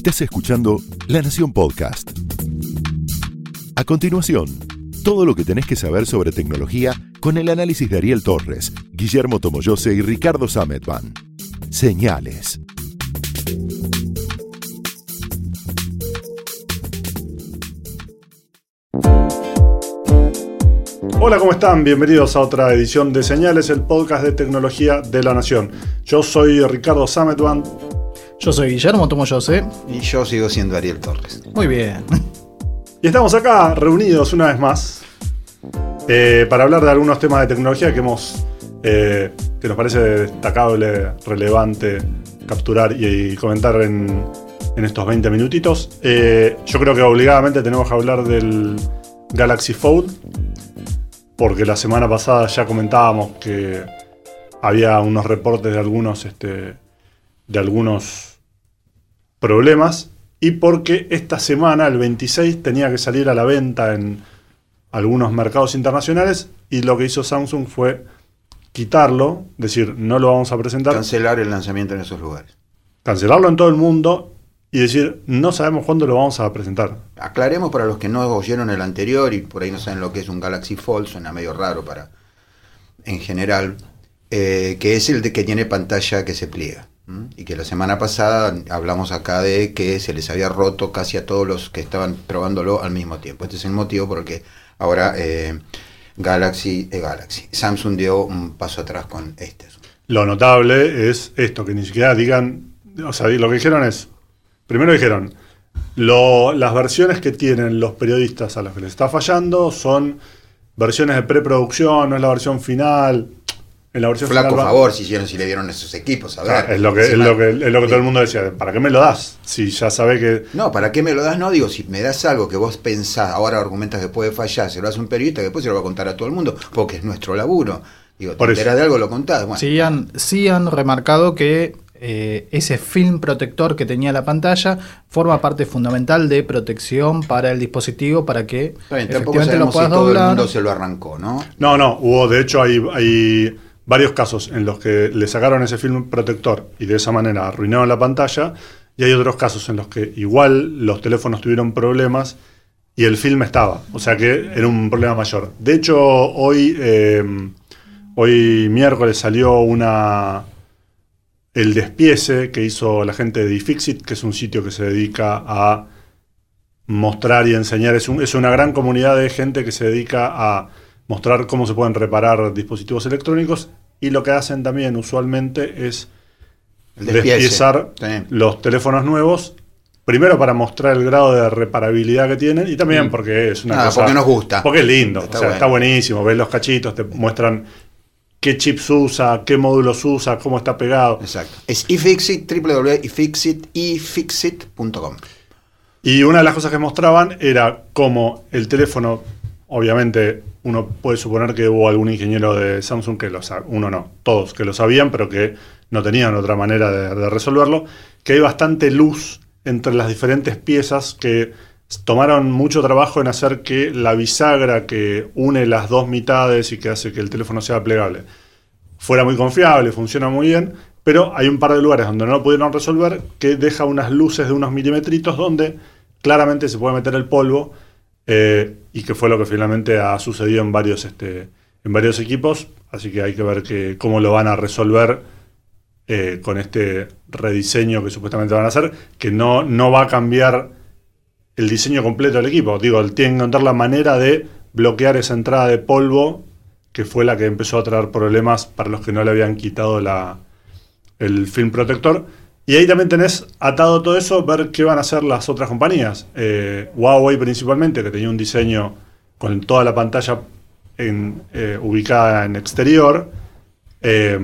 Estás escuchando La Nación Podcast. A continuación, todo lo que tenés que saber sobre tecnología con el análisis de Ariel Torres, Guillermo Tomoyose y Ricardo Sametban. Señales. Hola, ¿cómo están? Bienvenidos a otra edición de Señales, el podcast de tecnología de la Nación. Yo soy Ricardo Sametban. Yo soy Guillermo Tomoyose. Y yo sigo siendo Ariel Torres. Muy bien. Y estamos acá reunidos una vez más eh, para hablar de algunos temas de tecnología que hemos eh, que nos parece destacable, relevante capturar y, comentar en, en, estos 20 minutitos. Eh, yo creo que obligadamente tenemos que hablar del Galaxy Fold, porque la semana pasada ya comentábamos que había unos reportes de algunos, este, de algunos problemas y porque esta semana, el 26, tenía que salir a la venta en algunos mercados internacionales y lo que hizo Samsung fue quitarlo, decir, no lo vamos a presentar. Cancelar el lanzamiento en esos lugares. Cancelarlo en todo el mundo y decir, no sabemos cuándo lo vamos a presentar. Aclaremos para los que no oyeron el anterior y por ahí no saben lo que es un Galaxy Fold, suena medio raro para en general, eh, que es el de que tiene pantalla que se pliega. Y que la semana pasada hablamos acá de que se les había roto casi a todos los que estaban probándolo al mismo tiempo. Este es el motivo por el que ahora eh, Galaxy, eh, Galaxy, Samsung dio un paso atrás con este. Lo notable es esto, que ni siquiera digan, o sea, lo que dijeron es, primero dijeron, las versiones que tienen los periodistas a los que les está fallando son versiones de preproducción, no es la versión final. En la versión Flaco favor si hicieron, si le dieron esos equipos, a ver. es lo que, es lo que, es lo que todo el mundo decía, ¿para qué me lo das? Si ya sabe que. No, ¿para qué me lo das? No, digo, si me das algo que vos pensás, ahora argumentas que puede fallar, se lo hace un periodista, que después se lo va a contar a todo el mundo, porque es nuestro laburo. Digo, te enteras de algo, lo contás. Bueno. Sí, han, sí han remarcado que eh, ese film protector que tenía la pantalla forma parte fundamental de protección para el dispositivo para que efectivamente lo puedas si todo el mundo se lo arrancó, ¿no? No, no, hubo, de hecho hay, hay varios casos en los que le sacaron ese film protector y de esa manera arruinaron la pantalla, y hay otros casos en los que igual los teléfonos tuvieron problemas y el film estaba, o sea que era un problema mayor. De hecho, hoy, eh, hoy miércoles salió una el despiece que hizo la gente de iFixit, que es un sitio que se dedica a mostrar y enseñar, es, es una gran comunidad de gente que se dedica a mostrar cómo se pueden reparar dispositivos electrónicos y lo que hacen también usualmente es despiezar los teléfonos nuevos. Primero para mostrar el grado de reparabilidad que tienen y también mm. porque es una cosa. Porque nos gusta. Porque es lindo. Está, o sea, está buenísimo. Ves los cachitos, te muestran qué chips usa, qué módulos usa, cómo está pegado. Exacto. Es iFixit, www.ifixit.com. Y una de las cosas que mostraban era cómo el teléfono, obviamente uno puede suponer que hubo algún ingeniero de Samsung que lo sabe, uno no, todos que lo sabían, pero que no tenían otra manera de, resolverlo, que hay bastante luz entre las diferentes piezas que tomaron mucho trabajo en hacer que la bisagra que une las dos mitades y que hace que el teléfono sea plegable. Fuera muy confiable, funciona muy bien, pero hay un par de lugares donde no lo pudieron resolver que deja unas luces de unos milimetritos donde claramente se puede meter el polvo eh, y que fue lo que finalmente ha sucedido en varios, este, en varios equipos, así que hay que ver que, cómo lo van a resolver eh, con este rediseño que supuestamente van a hacer, que no, no va a cambiar el diseño completo del equipo, digo, tienen que encontrar la manera de bloquear esa entrada de polvo que fue la que empezó a traer problemas para los que no le habían quitado la, el film protector y ahí también tenés atado todo eso, ver qué van a hacer las otras compañías. Eh, Huawei principalmente, que tenía un diseño con toda la pantalla eh, ubicada en exterior, eh,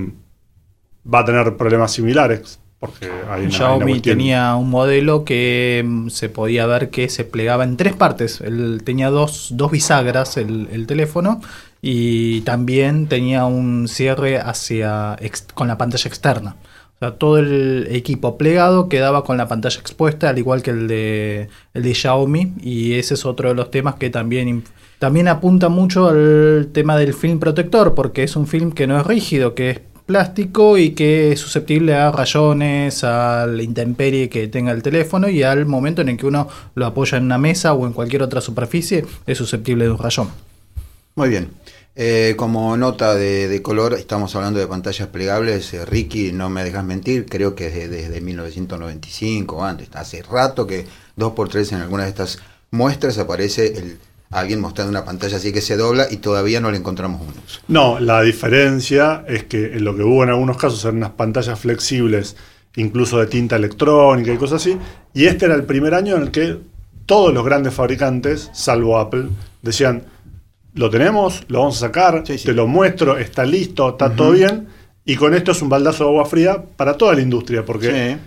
va a tener problemas similares. Porque hay Xiaomi tenía un modelo que mm, se podía ver que se plegaba en tres partes. Él tenía dos, dos bisagras el, el teléfono y también tenía un cierre hacia con la pantalla externa. O sea, todo el equipo plegado quedaba con la pantalla expuesta, al igual que el de, el de Xiaomi. Y ese es otro de los temas que también, también apunta mucho al tema del film protector, porque es un film que no es rígido, que es plástico y que es susceptible a rayones, a la intemperie que tenga el teléfono y al momento en el que uno lo apoya en una mesa o en cualquier otra superficie es susceptible de un rayón. Muy bien. Eh, como nota de, color, estamos hablando de pantallas plegables. Eh, Ricky, no me dejas mentir, creo que desde, desde 1995 o antes. Hace rato que dos por tres en alguna de estas muestras aparece alguien mostrando una pantalla así que se dobla y todavía no le encontramos un uso. No, la diferencia es que en lo que hubo en algunos casos eran unas pantallas flexibles, incluso de tinta electrónica y cosas así, y este era el primer año en el que todos los grandes fabricantes, salvo Apple, decían lo tenemos, lo vamos a sacar, te lo muestro, está listo, está todo bien. Y con esto es un baldazo de agua fría para toda la industria, porque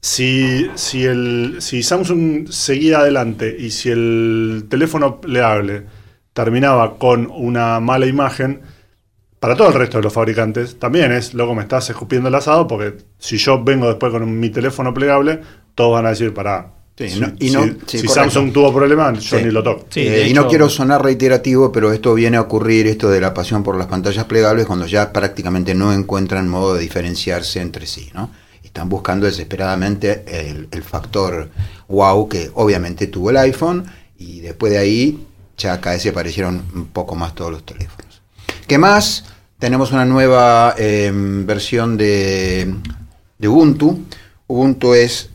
si, si, el, si Samsung seguía adelante y si el teléfono pleable terminaba con una mala imagen, para todo el resto de los fabricantes también es, loco, me estás escupiendo el asado, porque si yo vengo después con mi teléfono plegable, todos van a decir, para si, Samsung tuvo problemas, yo ni lo toco. Eh, y no quiero sonar reiterativo, pero esto viene a ocurrir, esto de la pasión por las pantallas plegables, cuando ya prácticamente no encuentran modo de diferenciarse entre sí. ¿no? Están buscando desesperadamente el, factor wow que obviamente tuvo el iPhone y después de ahí ya cada vez se parecieron un poco más todos los teléfonos. ¿Qué más? Tenemos una nueva em, versión de, de Ubuntu. Ubuntu es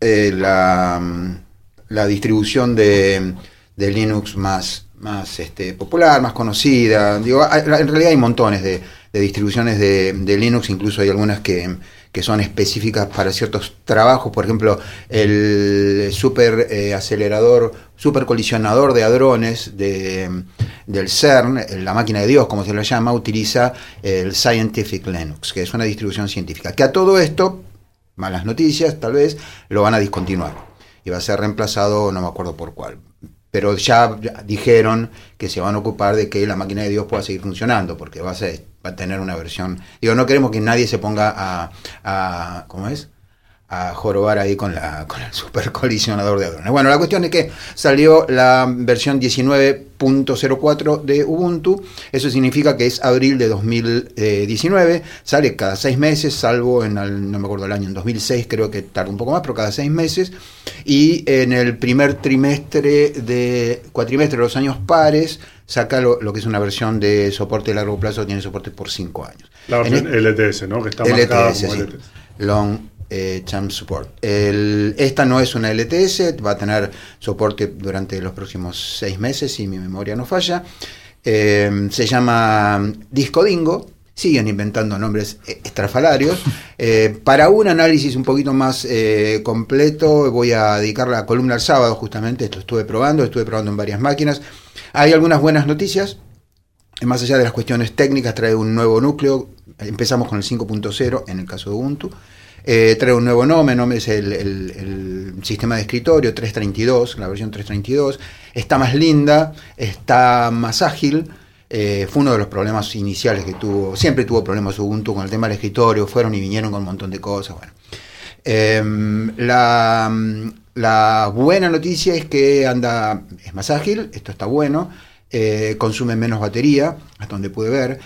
eh, la, la, distribución de, de, Linux más, este, popular, más conocida. Digo, en realidad hay montones de, distribuciones de, Linux, incluso hay algunas que, son específicas para ciertos trabajos, por ejemplo, el super eh, acelerador, super colisionador de hadrones de, del CERN, la máquina de Dios, como se lo llama, utiliza el Scientific Linux, que es una distribución científica. Que a todo esto malas noticias, tal vez, lo van a discontinuar. Y va a ser reemplazado, no me acuerdo por cuál. Pero ya dijeron que se van a ocupar de que la máquina de Dios pueda seguir funcionando, porque va a, ser, va a tener una versión. Digo, no queremos que nadie se ponga a, a ¿cómo es? A jorobar ahí con, la, con el super colisionador de hadrones. Bueno, la cuestión es que salió la versión 19.04 de Ubuntu, eso significa que es abril de 2019, sale cada seis meses, salvo en, el, no me acuerdo el año, en 2006 creo que tarda un poco más, pero cada seis meses, y en el primer trimestre de, cuatrimestre de los años pares, saca lo, que es una versión de soporte de largo plazo, tiene soporte por cinco años. La versión LTS, ¿no? Que está LTS, como LTS. Long eh, Champ Support. esta no es una LTS, va a tener soporte durante los próximos seis meses, si mi memoria no falla. Eh, se llama Disco Dingo. Siguen inventando nombres eh, estrafalarios. para un análisis un poquito más completo, voy a dedicar la columna al sábado, justamente. Esto estuve probando, estuve probando en varias máquinas. Hay algunas buenas noticias. Más allá de las cuestiones técnicas, trae un nuevo núcleo. Empezamos con el 5.0 en el caso de Ubuntu. Eh, trae un nuevo nombre, es el, sistema de escritorio 332, la versión 332. Está más linda, está más ágil. Eh, fue uno de los problemas iniciales que tuvo. Siempre tuvo problemas Ubuntu con el tema del escritorio. Fueron y vinieron con un montón de cosas. Bueno. Em, la, la, buena noticia es que anda, es más ágil, esto está bueno, eh, consume menos batería, hasta donde pude ver.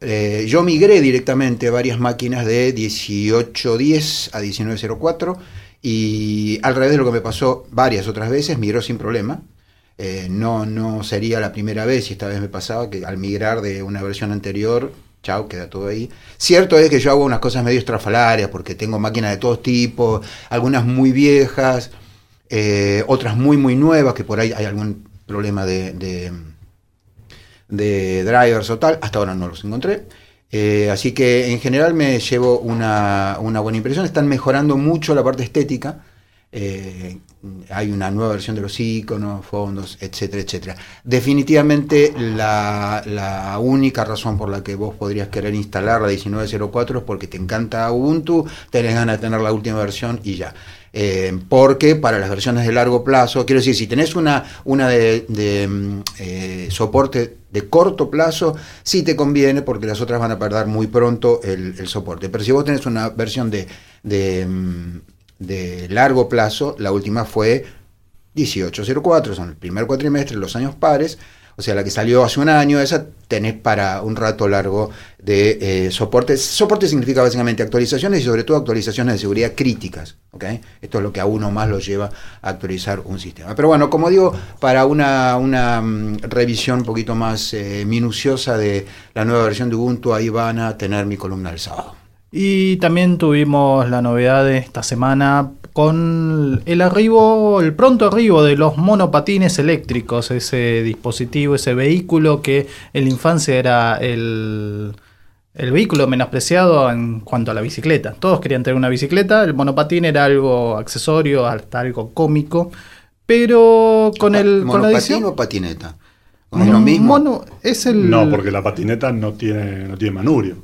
Eh, yo migré directamente varias máquinas de 1810 a 1904 y al revés de lo que me pasó varias otras veces, migró sin problema. Eh, no, no sería la primera vez y esta vez me pasaba que al migrar de una versión anterior, chao, queda todo ahí. Cierto es que yo hago unas cosas medio estrafalarias porque tengo máquinas de todos tipos, algunas muy viejas, eh, otras muy, muy nuevas, que por ahí hay algún problema de drivers o tal, hasta ahora no los encontré. Eh, así que en general me llevo una, buena impresión. Están mejorando mucho la parte estética. Eh, hay una nueva versión de los iconos, fondos, etcétera, etcétera. Definitivamente la, la, única razón por la que vos podrías querer instalar la 1904 es porque te encanta Ubuntu, tenés ganas de tener la última versión y ya. Eh, porque para las versiones de largo plazo, quiero decir, si tenés una, una de, mm, eh, soporte de corto plazo, sí te conviene porque las otras van a perder muy pronto el, soporte. Pero si vos tenés una versión de, de, mm, de largo plazo, la última fue 1804, son el primer cuatrimestre, los años pares, O sea, la que salió hace un año, esa tenés para un rato largo de eh, soporte. Soporte significa básicamente actualizaciones y sobre todo actualizaciones de seguridad críticas. ¿ok? Esto es lo que a uno más lo lleva a actualizar un sistema. Pero bueno, como digo, para una, una mm, revisión un poquito más eh, minuciosa de la nueva versión de Ubuntu, ahí van a tener mi columna del sábado. Y también tuvimos la novedad de esta semana con el arribo, el pronto arribo de los monopatines eléctricos, ese dispositivo, ese vehículo que en la infancia era el, el vehículo menospreciado en cuanto a la bicicleta. Todos querían tener una bicicleta, el monopatín era algo accesorio, hasta algo cómico, pero con el con la ¿Monopatín edición- o patineta? ¿Es lo mismo? Mono- es el No, porque la patineta no tiene, no tiene manubrio.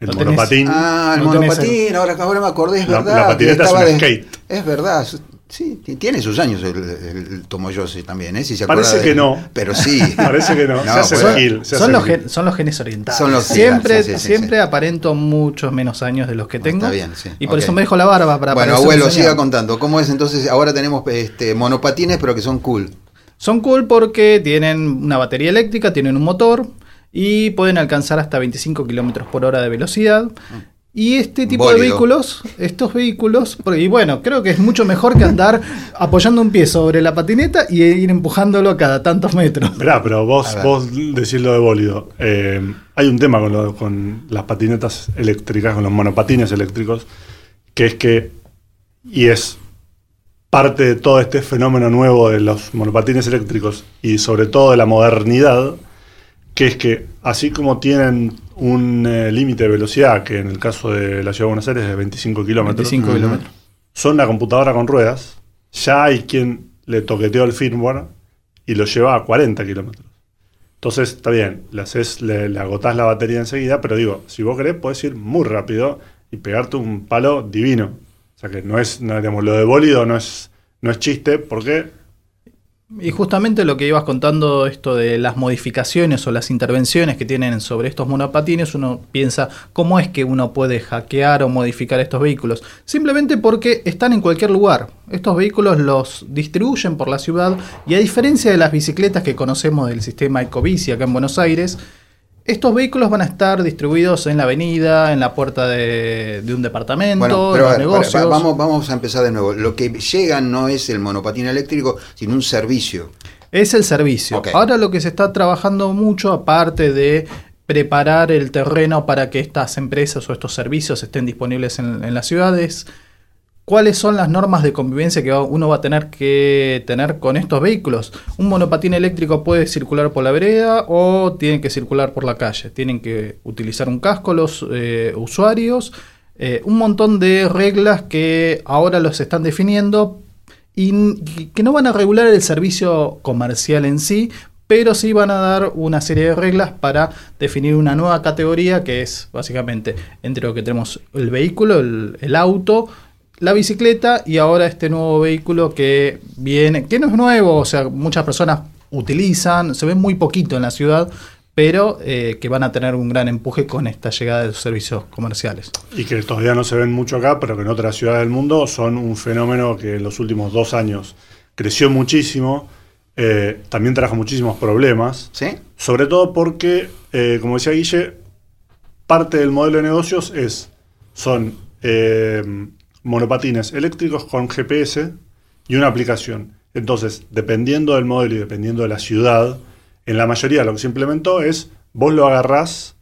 El No tenés- monopatín. Ah, el No monopatín, ahora, ahora me acordé, es La- verdad. la patineta es un de- skate. Es verdad, sí, ti- tiene sus años el, el, el Tomoyoshi también, ¿eh? Si se Parece que no. Pero sí. Parece que no. Se hace pues, el gil, se son, hace los el gen- gil. son los genes orientales. Son los- siempre sí, sí, sí, siempre sí. aparento muchos menos años de los que tengo. Está bien, sí. Y por eso me dejo la barba para bueno, abuelo, señor. siga contando. ¿Cómo es entonces? Ahora tenemos este, monopatines, pero que son cool. Son cool porque tienen una batería eléctrica, tienen un motor y pueden alcanzar hasta 25 kilómetros por hora de velocidad. Y este tipo de vehículos, estos vehículos, y bueno, creo que es mucho mejor que andar apoyando un pie sobre la patineta y ir empujándolo cada tantos metros. Esperá, pero vos, vos decís lo de bólido. Eh, hay un tema con, lo- con las patinetas eléctricas, con los monopatines eléctricos, que es que, y es parte de todo este fenómeno nuevo de los monopatines eléctricos y sobre todo de la modernidad, que es que así como tienen un eh, límite de velocidad, que en el caso de la ciudad de Buenos Aires es de 25 kilómetros, 25 kilómetros. son una computadora con ruedas, ya hay quien le toqueteó el firmware y lo lleva a 40 kilómetros. Entonces, está bien, le, haces, le, le agotás la batería enseguida, pero digo, si vos querés, podés ir muy rápido y pegarte un palo divino. O sea que no es, no, digamos, lo de bólido no es, no es chiste, porque Y justamente lo que ibas contando, esto de las modificaciones o las intervenciones que tienen sobre estos monopatines, uno piensa cómo es que uno puede hackear o modificar estos vehículos. Simplemente porque están en cualquier lugar. Estos vehículos los distribuyen por la ciudad y a diferencia de las bicicletas que conocemos del sistema Ecobici acá en Buenos Aires, estos vehículos van a estar distribuidos en la avenida, en la puerta de, de un departamento, Bueno, en pero los a ver, negocios. para- vamos, vamos a empezar de nuevo. Lo que llega no es el monopatín eléctrico, sino un servicio. Es el servicio. Ahora lo que se está trabajando mucho, aparte de preparar el terreno para que estas empresas o estos servicios estén disponibles en, en las ciudades, cuáles son las normas de convivencia que uno va a tener que tener con estos vehículos. Un monopatín eléctrico puede circular por la vereda o tiene que circular por la calle. Tienen que utilizar un casco los eh, usuarios. eh, un montón de reglas que ahora los están definiendo y que no van a regular el servicio comercial en sí, pero sí van a dar una serie de reglas para definir una nueva categoría que es básicamente entre lo que tenemos el vehículo, el auto, la bicicleta y ahora este nuevo vehículo que viene, que no es nuevo, o sea, muchas personas utilizan, se ven muy poquito en la ciudad, pero eh, que van a tener un gran empuje con esta llegada de los servicios comerciales. y que todavía no se ven mucho acá, pero que en otras ciudades del mundo son un fenómeno que en los últimos dos años creció muchísimo, eh, también trajo muchísimos problemas, ¿Sí? sobre todo porque, eh, como decía Guille, parte del modelo de negocios es, son eh, monopatines eléctricos con GPS y una aplicación. Entonces, dependiendo del modelo y dependiendo de la ciudad, en la mayoría lo que se implementó es, vos lo agarrás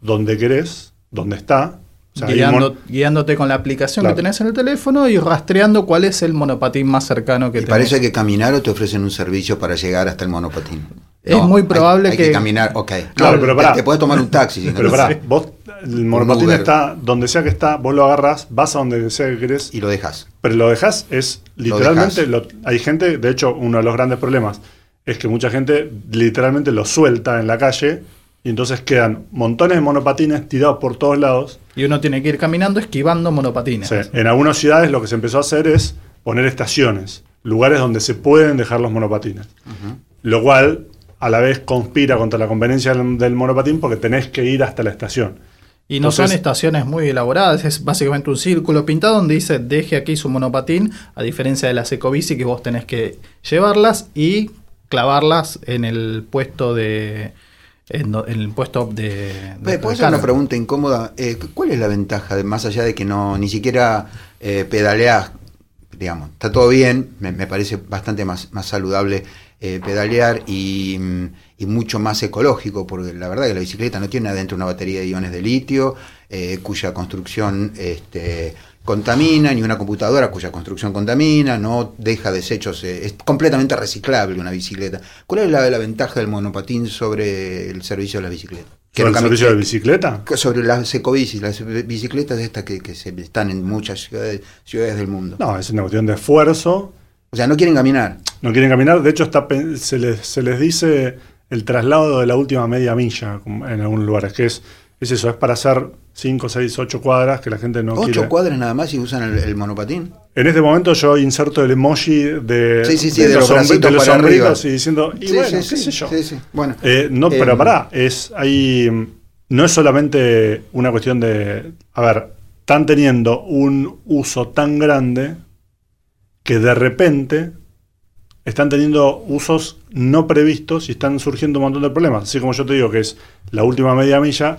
donde querés, donde está. O sea, Guiando- guiándote con la aplicación Claro. que tenés en el teléfono y rastreando cuál es el monopatín más cercano que Y tenés. parece que caminar o te ofrecen un servicio para llegar hasta el monopatín. Es muy probable hay, hay que... que- caminar, ok. Claro, No, pero te- pará. te, puedes tomar un taxi. si no- Pero pará, vos, el monopatín está donde sea que está, vos lo agarrás, vas a donde sea que querés, Y lo dejas. pero lo dejás, es Lo literalmente, dejás. lo- hay gente, de hecho, uno de los grandes problemas es que mucha gente literalmente lo suelta en la calle y entonces quedan montones de monopatines tirados por todos lados. Y uno tiene que ir caminando esquivando monopatines. Sí, En algunas ciudades lo que se empezó a hacer es poner estaciones, lugares donde se pueden dejar los monopatines. Lo cual a la vez conspira contra la conveniencia del, del monopatín porque tenés que ir hasta la estación. Y no Entonces- son estaciones muy elaboradas, es básicamente un círculo pintado donde dice deje aquí su monopatín, a diferencia de las ecobici que vos tenés que llevarlas y clavarlas en el puesto de en, el puesto de, de Oye, ¿Puedo hacer carga. una pregunta incómoda? Eh, ¿Cuál es la ventaja, de, más allá de que no ni siquiera eh, pedaleás? Digamos, está todo bien, me, me parece bastante más, más saludable eh, pedalear y, mm, y mucho más ecológico, porque la verdad que la bicicleta no tiene adentro una batería de iones de litio, eh, cuya construcción este, contamina, ni una computadora cuya construcción contamina, no deja desechos, eh, es completamente reciclable una bicicleta. ¿Cuál es la, la ventaja del monopatín sobre el servicio de la bicicleta? ¿Sobre el servicio de bicicleta? sobre las ecobicis, las bicicletas estas que, que se están en muchas ciudades, ciudades del mundo. No, es una cuestión de esfuerzo. O sea, no quieren caminar. No quieren caminar. De hecho, está, se, les, se les dice el traslado de la última media milla en algunos lugares, que es, es eso, es para hacer 5, 6, 8 cuadras que la gente no Ocho quiere. cuadras nada más y usan el, el monopatín. En este momento yo inserto el emoji de, Sí, sí, sí, de los de los sombritos y diciendo, y Sí, bueno, sí, qué sé yo. Bueno, Eh, no, eh, pero pará, es, hay, no es solamente una cuestión de, a ver, están teniendo un uso tan grande que de repente están teniendo usos no previstos y están surgiendo un montón de problemas. Así como yo te digo que es la última media milla,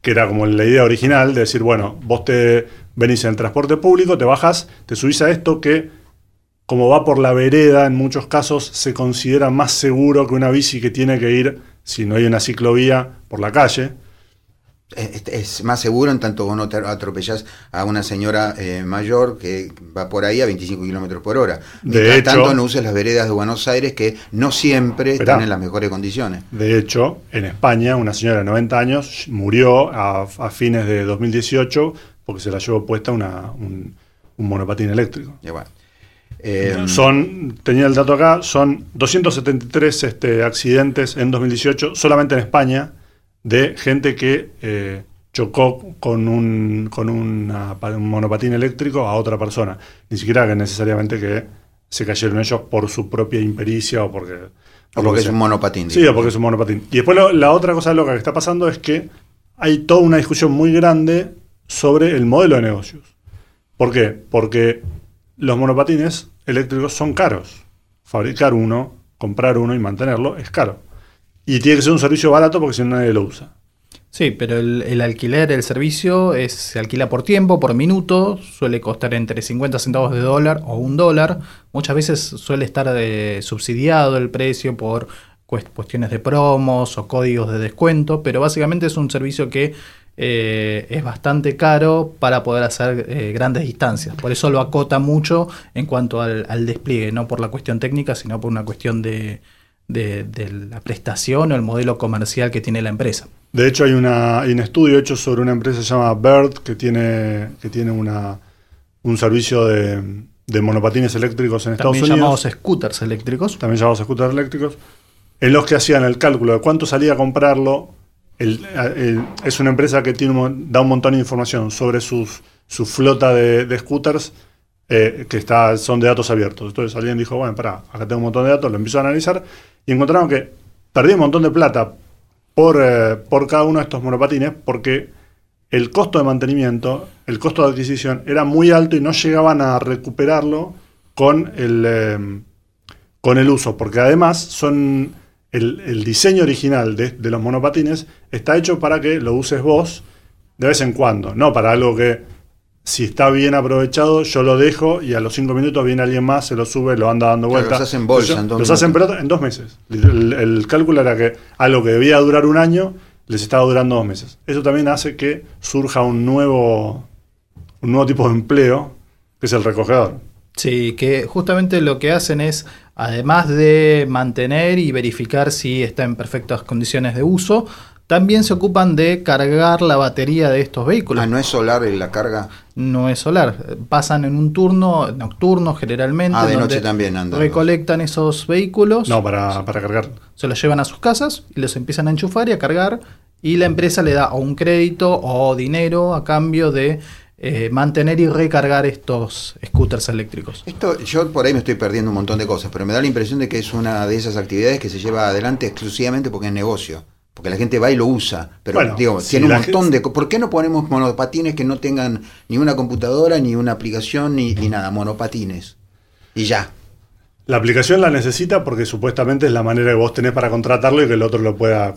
que era como la idea original de decir, bueno, vos te venís en transporte público, te bajas, te subís a esto que, como va por la vereda, en muchos casos se considera más seguro que una bici que tiene que ir, si no hay una ciclovía, por la calle. Es, es más seguro en tanto vos no te atropellás a una señora eh, mayor que va por ahí a 25 kilómetros por hora. De Mientras hecho- tanto, no uses las veredas de Buenos Aires que no siempre Esperá. están en las mejores condiciones. De hecho, en España, una señora de 90 años murió a, a fines de 2018 porque se la llevó puesta una, un, un monopatín eléctrico. Bueno. Eh, Son, tenía el dato acá, son 273 este, accidentes en 2018 solamente en España de gente que eh, chocó con, un, con una- un monopatín eléctrico a otra persona. Ni siquiera que necesariamente que se cayeron ellos por su propia impericia o porque... o porque que es sea. un monopatín. Sí, o porque es un monopatín. Y después lo- la otra cosa loca que está pasando es que hay toda una discusión muy grande sobre el modelo de negocios. ¿Por qué? Porque los monopatines eléctricos son caros. Fabricar uno, comprar uno y mantenerlo es caro. Y tiene que ser un servicio barato porque si no nadie lo usa. Sí, pero el, alquiler, el servicio, se alquila por tiempo, por minuto, suele costar entre 50 centavos de dólar o un dólar. Muchas veces suele estar eh, subsidiado el precio por cuest- cuestiones de promos o códigos de descuento, pero básicamente es un servicio que eh, es bastante caro para poder hacer eh, grandes distancias. Por eso lo acota mucho en cuanto al despliegue, no por la cuestión técnica, sino por una cuestión de, de- de la prestación o el modelo comercial que tiene la empresa. De hecho, hay, una, hay un estudio hecho sobre una empresa que se llama Bird que tiene, que tiene una, un servicio de, de monopatines eléctricos en Estados También Unidos. llamados scooters eléctricos. también llamados scooters eléctricos, en los que hacían el cálculo de cuánto salía a comprarlo. El- el- es una empresa que tiene da un montón de información sobre sus, su flota de, de scooters eh, que está, son de datos abiertos. Entonces alguien dijo, bueno, pará, acá tengo un montón de datos, lo empiezo a analizar y encontraron que perdí un montón de plata por, eh, por cada uno de estos monopatines porque el costo de mantenimiento, el costo de adquisición era muy alto y no llegaban a recuperarlo con el, eh, con el uso, porque además son el, el diseño original de, de los monopatines está hecho para que lo uses vos de vez en cuando, no para algo que si está bien aprovechado yo lo dejo y a los cinco minutos viene alguien más, se lo sube, lo anda dando Claro, vueltas. los hacen bolsa en dos Los hacen pelota en dos meses. El, el cálculo era que algo que debía durar un año les estaba durando dos meses. Eso también hace que surja un nuevo, un nuevo tipo de empleo, que es el recogedor. Sí, que justamente lo que hacen es, además de mantener y verificar si está en perfectas condiciones de uso, también se ocupan de cargar la batería de estos vehículos. Ah, no es solar en la carga. no es solar. Pasan en un turno nocturno generalmente. Ah, de donde noche también andan. Recolectan esos vehículos, No, para, para cargar. se los llevan a sus casas y los empiezan a enchufar y a cargar. Y la empresa le da o un crédito o dinero a cambio de eh, mantener y recargar estos scooters eléctricos. Esto, yo por ahí me estoy perdiendo un montón de cosas, pero me da la impresión de que es una de esas actividades que se lleva adelante exclusivamente porque es negocio. Porque la gente va y lo usa. Pero Bueno, si tiene un montón gente- de. ¿Por qué no ponemos monopatines que no tengan ni una computadora, ni una aplicación, ni, ni nada? Monopatines. Y ya. La aplicación la necesita porque supuestamente es la manera que vos tenés para contratarlo y que el otro lo pueda.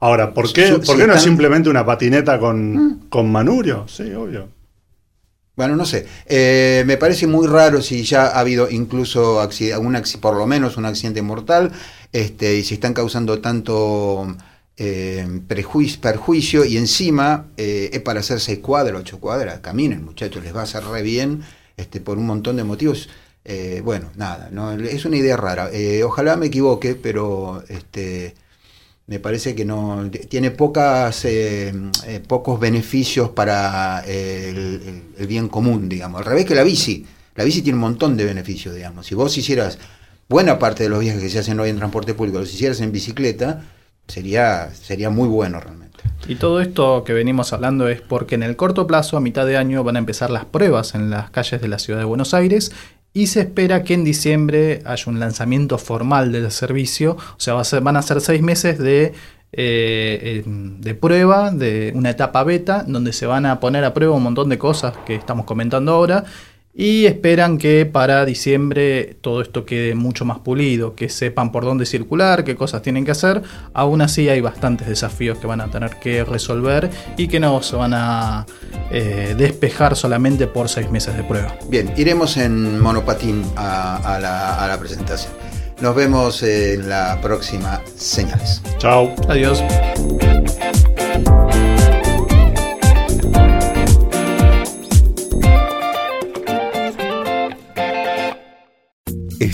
Ahora, ¿por qué, ¿por si qué no es simplemente una patineta con, con manurio? Sí, obvio. Bueno, no sé. Eh, me parece muy raro si ya ha habido incluso un por lo menos un accidente mortal, este, y si están causando tanto prejuicio, perjuicio, y encima eh, es para hacer seis cuadras, ocho cuadras, caminen muchachos, les va a hacer re bien, este, por un montón de motivos. Eh, bueno, nada, no, es una idea rara. Eh, ojalá me equivoque, pero este, me parece que no tiene pocas pocos beneficios para el- el bien común, digamos. Al revés que la bici. La bici tiene un montón de beneficios, digamos. Si vos hicieras buena parte de los viajes que se hacen hoy en transporte público, los hicieras en bicicleta, sería sería muy bueno realmente. Y todo esto que venimos hablando es porque en el corto plazo, a mitad de año, van a empezar las pruebas en las calles de la ciudad de Buenos Aires y se espera que en diciembre haya un lanzamiento formal del servicio. O sea, va a ser- van a ser seis meses de, eh, eh, de prueba, de una etapa beta, donde se van a poner a prueba un montón de cosas que estamos comentando ahora. Y esperan que para diciembre todo esto quede mucho más pulido, que sepan por dónde circular, qué cosas tienen que hacer. Aún así hay bastantes desafíos que van a tener que resolver y que no se van a eh, despejar solamente por seis meses de prueba. Bien, iremos en monopatín a, a la, a la presentación. Nos vemos en la próxima Señales. Chao. Adiós.